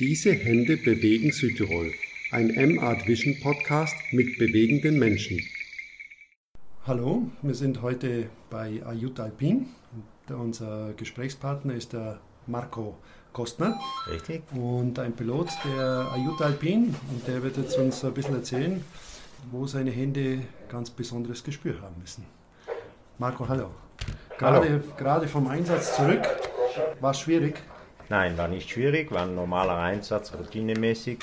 Diese Hände bewegen Südtirol. Ein M-Art Vision Podcast mit bewegenden Menschen. Hallo, wir sind heute bei Ayut Alpin. Unser Gesprächspartner ist der Marco Kostner. Richtig. Und ein Pilot der Ayut Alpin. Und der wird jetzt uns ein bisschen erzählen, wo seine Hände ganz besonderes Gespür haben müssen. Marco, hallo. Gerade, hallo. gerade vom Einsatz zurück. War es schwierig? Nein, war nicht schwierig, war ein normaler Einsatz, routinemäßig.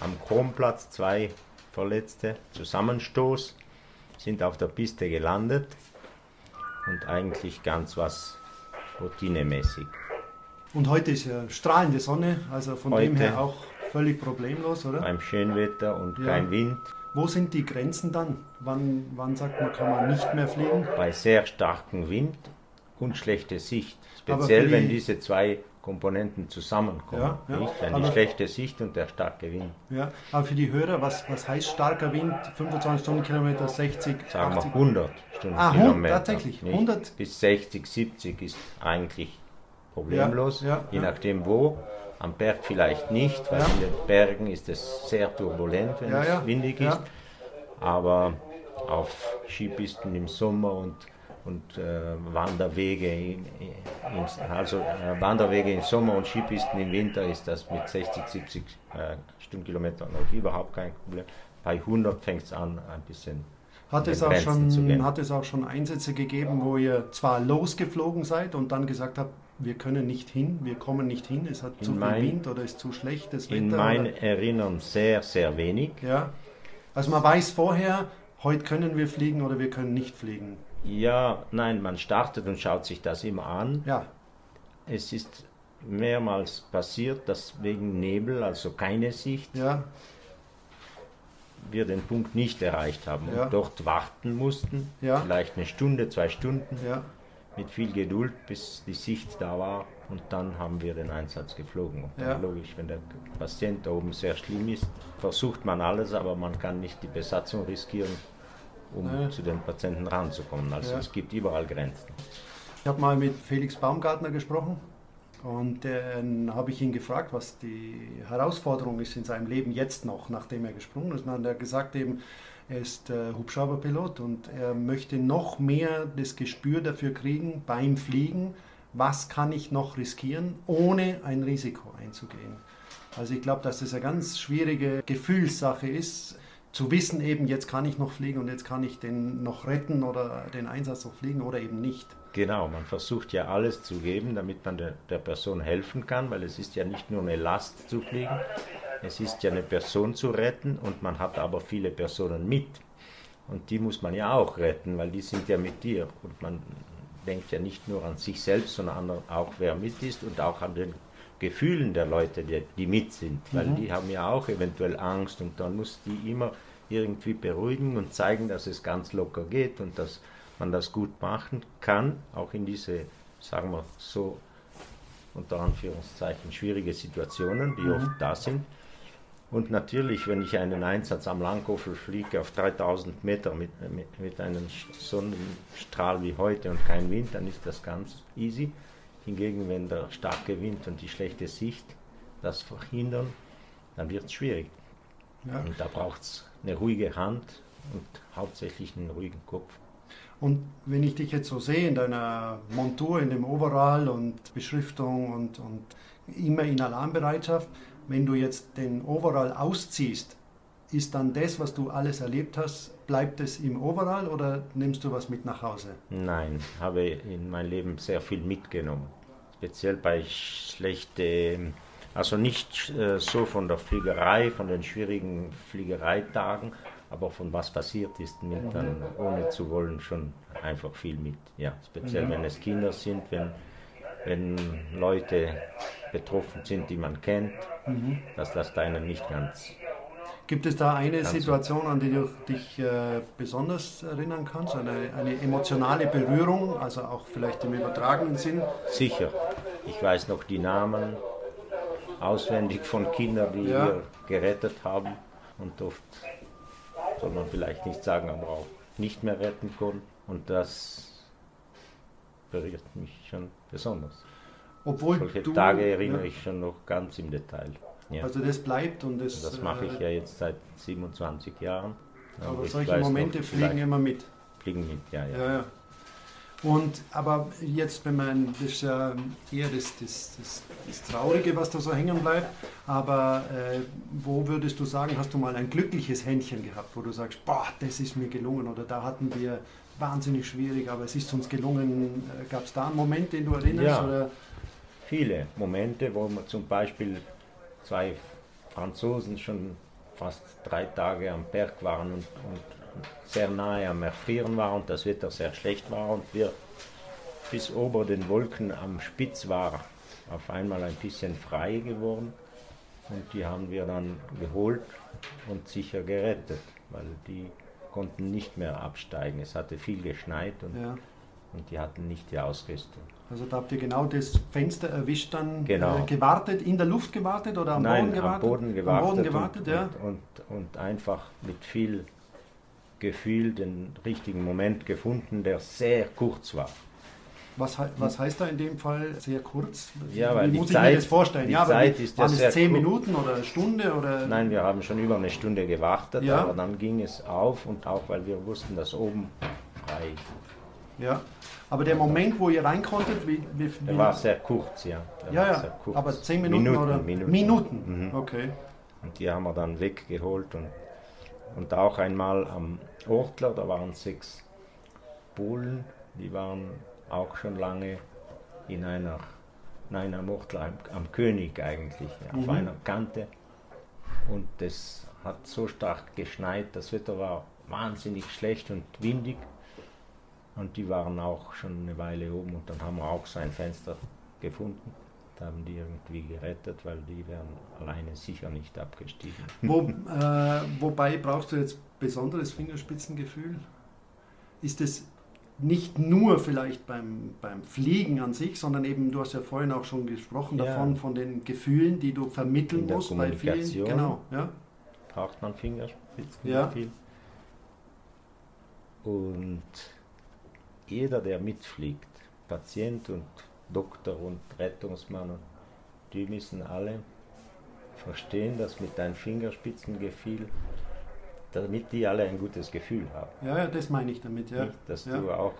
Am Kronplatz zwei Verletzte, Zusammenstoß, sind auf der Piste gelandet und eigentlich ganz was routinemäßig. Und heute ist ja strahlende Sonne, also von heute dem her auch völlig problemlos, oder? Beim Schönwetter und ja. kein Wind. Wo sind die Grenzen dann? Wann, wann sagt man, kann man nicht mehr fliegen? Bei sehr starkem Wind und schlechter Sicht. Speziell die, wenn diese zwei Komponenten zusammenkommen. Ja, ja. Nicht? Wenn die schlechte Sicht und der starke Wind. Ja, aber für die Hörer, was, was heißt starker Wind? 25 Stundenkilometer, 60, Sagen 80? wir 100 Stundenkilometer. Ah, tatsächlich, 100? Bis 60, 70 ist eigentlich problemlos, ja, je nachdem wo. Am Berg vielleicht nicht, weil in den Bergen ist es sehr turbulent, wenn es windig ist. Aber auf Skipisten im Sommer und und äh, Wanderwege, in, in, also äh, Wanderwege im Sommer und Skipisten im Winter ist das mit 60, 70 äh, Stundenkilometern noch überhaupt kein Problem. Bei 100 fängt es an, ein bisschen. Hat es, auch schon, hat es auch schon Einsätze gegeben, wo ihr zwar losgeflogen seid und dann gesagt habt, wir können nicht hin, wir kommen nicht hin, es hat in zu viel mein, Wind oder ist zu schlechtes Wetter? In mein Erinnern sehr, sehr wenig. Ja. Also man weiß vorher, heute können wir fliegen oder wir können nicht fliegen. Ja, nein, man startet und schaut sich das immer an. Ja. Es ist mehrmals passiert, dass wegen Nebel, also keine Sicht, ja. wir den Punkt nicht erreicht haben ja. und dort warten mussten, ja. vielleicht eine Stunde, zwei Stunden, ja. mit viel Geduld, bis die Sicht da war und dann haben wir den Einsatz geflogen. Und dann logisch, wenn der Patient da oben sehr schlimm ist, versucht man alles, aber man kann nicht die Besatzung riskieren um ja. zu den Patienten ranzukommen. Also ja. es gibt überall Grenzen. Ich habe mal mit Felix Baumgartner gesprochen und dann habe ich ihn gefragt, was die Herausforderung ist in seinem Leben jetzt noch, nachdem er gesprungen ist. Und er hat gesagt eben, er ist äh, Hubschrauberpilot und er möchte noch mehr das Gespür dafür kriegen beim Fliegen, was kann ich noch riskieren, ohne ein Risiko einzugehen. Also ich glaube, dass das eine ganz schwierige Gefühlssache ist, zu wissen eben, jetzt kann ich noch fliegen und jetzt kann ich den noch retten oder den Einsatz noch fliegen oder eben nicht. Genau, man versucht ja alles zu geben, damit man der, der Person helfen kann, weil es ist ja nicht nur eine Last zu fliegen, es ist ja eine Person zu retten und man hat aber viele Personen mit. Und die muss man ja auch retten, weil die sind ja mit dir. Und man denkt ja nicht nur an sich selbst, sondern auch wer mit ist und auch an den Gefühlen der Leute, die, die mit sind, weil mhm. die haben ja auch eventuell Angst und dann muss die immer irgendwie beruhigen und zeigen, dass es ganz locker geht und dass man das gut machen kann, auch in diese, sagen wir so, unter Anführungszeichen schwierige Situationen, die mhm. oft da sind. Und natürlich, wenn ich einen Einsatz am Langkofel fliege auf 3000 Meter mit, mit, mit einem Sonnenstrahl wie heute und kein Wind, dann ist das ganz easy. Hingegen, wenn der starke Wind und die schlechte Sicht das verhindern, dann wird es schwierig. Ja. Und da braucht es eine ruhige Hand und hauptsächlich einen ruhigen Kopf. Und wenn ich dich jetzt so sehe in deiner Montur, in dem Overall und Beschriftung und, und immer in Alarmbereitschaft, wenn du jetzt den Overall ausziehst, ist dann das, was du alles erlebt hast, bleibt es im Overall oder nimmst du was mit nach Hause? Nein, habe in meinem Leben sehr viel mitgenommen speziell bei schlechten, also nicht äh, so von der Fliegerei, von den schwierigen Fliegereitagen, aber von was passiert ist, nimmt dann ohne zu wollen schon einfach viel mit. Ja, speziell mhm. wenn es Kinder sind, wenn, wenn Leute betroffen sind, die man kennt, mhm. das lässt einen nicht ganz Gibt es da eine Situation, an die du dich äh, besonders erinnern kannst? Eine, eine, emotionale Berührung, also auch vielleicht im übertragenen Sinn? Sicher. Ich weiß noch die Namen auswendig von Kindern, die ja. wir gerettet haben. Und oft soll man vielleicht nicht sagen, aber auch nicht mehr retten konnten. Und das berührt mich schon besonders. Obwohl Solche du, Tage erinnere ja. ich schon noch ganz im Detail. Ja. Also das bleibt und das. Das mache ich äh, ja jetzt seit 27 Jahren. Aber solche weiß noch, Momente fliegen immer mit. fliegen mit, ja, ja. Ja, ja. Und aber jetzt, wenn man, das ist ja eher das, das, das, das Traurige, was da so hängen bleibt, aber äh, wo würdest du sagen, hast du mal ein glückliches Händchen gehabt, wo du sagst, boah, das ist mir gelungen oder da hatten wir wahnsinnig schwierig, aber es ist uns gelungen. Äh, Gab es da einen Moment, den du erinnerst? Ja. Oder? Viele Momente, wo man zum Beispiel zwei Franzosen schon fast drei Tage am Berg waren und, und sehr nahe am Erfrieren waren und das Wetter sehr schlecht war und wir bis ober den Wolken am Spitz war auf einmal ein bisschen frei geworden und die haben wir dann geholt und sicher gerettet, weil die konnten nicht mehr absteigen. Es hatte viel geschneit und, Ja. und die hatten nicht die Ausrüstung. Also da habt ihr genau das Fenster erwischt, dann Genau. äh, gewartet, in der Luft gewartet oder am Nein, Boden gewartet? am Boden gewartet, Am Boden gewartet, und, ja. und, und, und einfach mit viel Gefühl den richtigen Moment gefunden, der sehr kurz war. Was, was heißt da in dem Fall sehr kurz? Ja, weil Wie die muss ich mir Zeit- das vorstellen? die ja, Zeit ist waren es zehn. Minuten oder eine Stunde oder? Nein, wir haben schon über eine Stunde gewartet, Ja. aber dann ging es auf und auch weil wir wussten, dass oben frei Ja. Aber der Moment, wo ihr rein konntet, wie, wie, Der wie war sehr kurz, ja. Der ja, ja. kurz. Aber zehn Minuten, oder? Minuten. Minuten. Mhm. Okay. Und die haben wir dann weggeholt und, und auch einmal am Ortler, da waren sechs Polen, die waren auch schon lange in einer, nein, am Ortler, am, am König eigentlich, ja, auf Mhm. einer Kante. Und es hat so stark geschneit, das Wetter war wahnsinnig schlecht und windig. Und die waren auch schon eine Weile oben und dann haben wir auch so ein Fenster gefunden. Da haben die irgendwie gerettet, weil die wären alleine sicher nicht abgestiegen. Wo, äh, wobei brauchst du jetzt besonderes Fingerspitzengefühl? Ist es nicht nur vielleicht beim, beim Fliegen an sich, sondern eben, du hast ja vorhin auch schon gesprochen Ja. davon, von den Gefühlen, die du vermitteln musst bei vielen. Genau, ja. Braucht man Fingerspitzen Ja. Und jeder, der mitfliegt, Patient und Doktor und Rettungsmann, und die müssen alle verstehen, dass mit deinem Fingerspitzengefühl, damit die alle ein gutes Gefühl haben. Ja, ja, das meine ich damit, ja. Nicht, dass ja. du auch,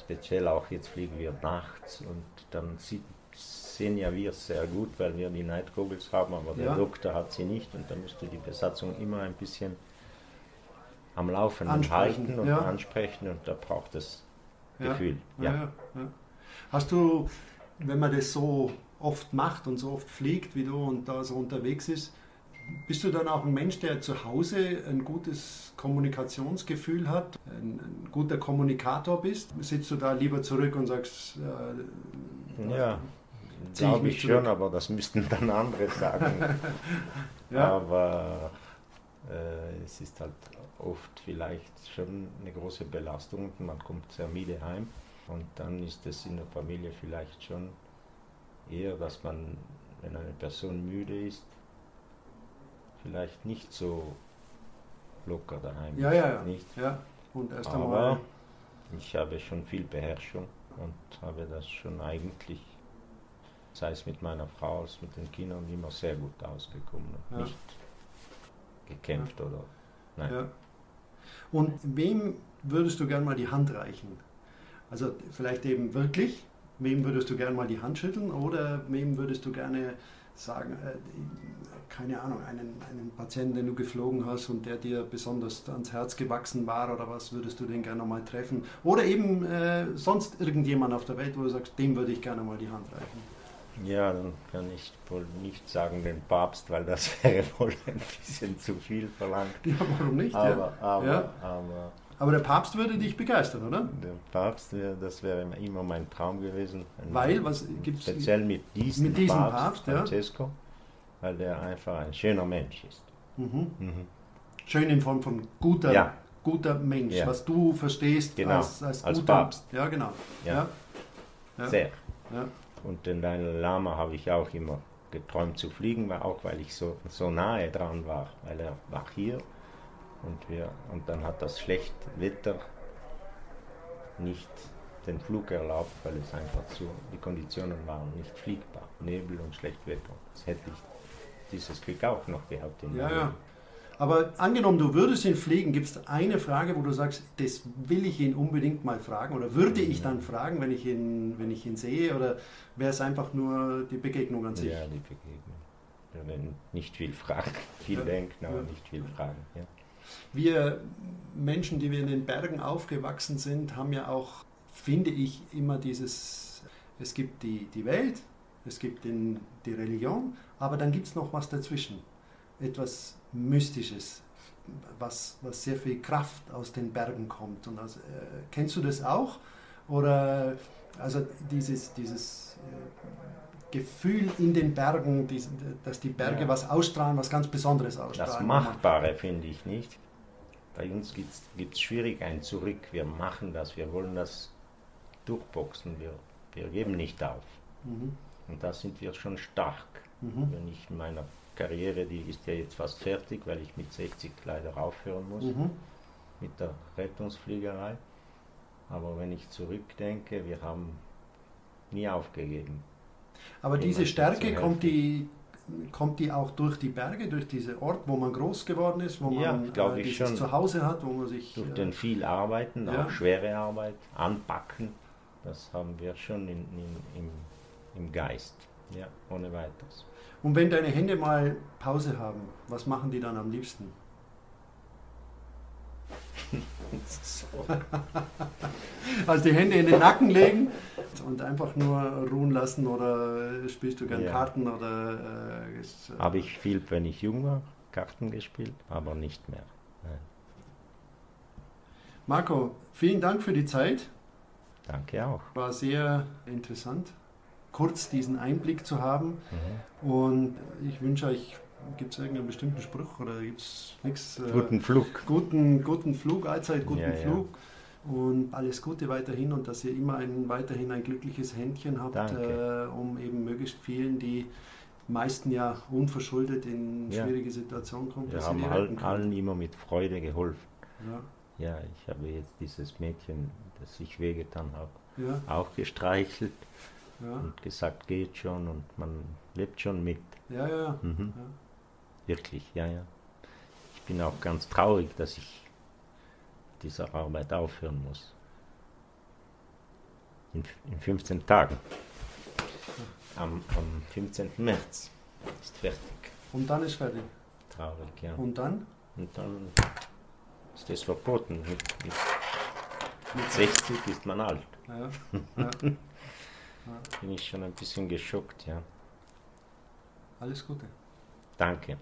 speziell auch jetzt fliegen wir nachts und dann sieht, sehen ja wir es sehr gut, weil wir die Night Goggles haben, aber der Ja. Doktor hat sie nicht und dann musst du die Besatzung immer ein bisschen am Laufenden Ansprechen, halten und ja. ansprechen und da braucht es Ja. Gefühl. Ja. Hast du, wenn man das so oft macht und so oft fliegt wie du und da so unterwegs ist, bist du dann auch ein Mensch, der zu Hause ein gutes Kommunikationsgefühl hat, ein, ein guter Kommunikator bist? Sitzt du da lieber zurück und sagst, äh, Ja, ich glaube ich zurück. schon, aber das müssten dann andere sagen. ja, Aber es ist halt oft vielleicht schon eine große Belastung man kommt sehr müde heim. Und dann ist es in der Familie vielleicht schon eher, dass man, wenn eine Person müde ist, vielleicht nicht so locker daheim ja, ist. ja, ja. Nicht? ja. Und erst Aber einmal, ich habe schon viel Beherrschung und habe das schon eigentlich, sei es mit meiner Frau als mit den Kindern, immer sehr gut ausgekommen. Ja. Nicht gekämpft oder. Nein. Ja. Und wem würdest du gern mal die Hand reichen? Also vielleicht eben wirklich, wem würdest du gern mal die Hand schütteln oder wem würdest du gerne sagen, äh, keine Ahnung, einen, einen Patienten, den du geflogen hast und der dir besonders ans Herz gewachsen war oder was, würdest du den gerne mal treffen? Oder eben äh, sonst irgendjemand auf der Welt, wo du sagst, dem würde ich gerne mal die Hand reichen. Ja, dann kann ich wohl nicht sagen den Papst, weil das wäre wohl ein bisschen zu viel verlangt. Ja, warum nicht? Aber, ja. aber, Ja. aber Aber der Papst würde dich begeistern, oder? der Papst, das wäre immer mein Traum gewesen. Weil, was gibt's- Speziell mit diesem, Mit diesem Papst, Papst, ja. Francesco, weil der einfach ein schöner Mensch ist. Mhm. Mhm. Schön in Form von guter, Ja. guter Mensch, Ja. was du verstehst Genau, als, als, als guter Papst. Ja, genau. Ja. Ja. Ja. Sehr. Und den Dalai Lama habe ich auch immer geträumt zu fliegen, weil auch weil ich so, so nahe dran war, weil er war hier und, wir, und dann hat das schlechte Wetter nicht den Flug erlaubt, weil es einfach zu, die Konditionen waren nicht fliegbar, Nebel und schlecht Wetter. Das hätte ich dieses Glück auch noch gehabt. In ja, ja. Aber angenommen, du würdest ihn fliegen, gibt es eine Frage, wo du sagst, das will ich ihn unbedingt mal fragen oder würde ich dann fragen, wenn ich ihn, wenn ich ihn sehe oder wäre es einfach nur die Begegnung an sich? Ja, die Begegnung. Nicht viel fragen, viel ja. denken, aber ja. nicht viel fragen. Ja. Wir Menschen, die wir in den Bergen aufgewachsen sind, haben ja auch, finde ich, immer dieses, es gibt die, die Welt, es gibt den, die Religion, aber dann gibt es noch was dazwischen. Etwas Mystisches, was, was sehr viel Kraft aus den Bergen kommt. Und also, äh, kennst du das auch? Oder also dieses, dieses äh, Gefühl in den Bergen, die, dass die Berge ja. was ausstrahlen, was ganz Besonderes ausstrahlen. Das Machbare finde ich nicht. Bei uns gibt es schwierig ein Zurück. Wir machen das, wir wollen das durchboxen, wir, wir geben nicht auf. Mhm. Und da sind wir schon stark. Mhm. Wenn ich in meiner Karriere, die ist ja jetzt fast fertig, weil ich mit 60 leider aufhören muss, mhm. mit der Rettungsfliegerei. Aber wenn ich zurückdenke, wir haben nie aufgegeben. Aber diese Stärke kommt die, kommt die auch durch die Berge, durch diesen Ort, wo man groß geworden ist, wo ja, man äh, dieses schon. Zuhause hat, wo man sich... Durch äh, den viel Arbeiten, ja. auch schwere Arbeit, anpacken, das haben wir schon in, in, im, im Geist, ja, ohne weiteres. Und wenn deine Hände mal Pause haben, was machen die dann am liebsten? also die Hände in den Nacken legen und einfach nur ruhen lassen oder spielst du gern ja. Karten oder äh, äh habe ich viel, wenn ich jung war, Karten gespielt, aber nicht mehr. Nein. Marco, vielen Dank für die Zeit. Danke auch. War sehr interessant kurz diesen Einblick zu haben. Mhm. Und ich wünsche euch, gibt es irgendeinen bestimmten Spruch oder gibt es nichts? Äh, guten Flug. Guten, guten Flug, allzeit guten ja, Flug. Ja. Und alles Gute weiterhin und dass ihr immer ein, weiterhin ein glückliches Händchen habt, äh, um eben möglichst vielen, die meisten ja unverschuldet in ja. schwierige Situationen kommen. Wir haben allen, allen immer mit Freude geholfen. Ja. ja, ich habe jetzt dieses Mädchen, das ich wehgetan habe, ja. auch gestreichelt ja. und gesagt, geht schon und man lebt schon mit. Ja, ja, mhm. ja. Wirklich, ja, ja. Ich bin auch ganz traurig, dass ich diese Arbeit aufhören muss. In, in 15 Tagen. Am, am 15. März ist fertig. Und dann ist fertig? Traurig, ja. Und dann? Und dann ist es verboten. Mit, mit, mit 60 ist man alt. Ja, ja. Bin ich schon ein bisschen geschockt, ja. Alles Gute. Danke.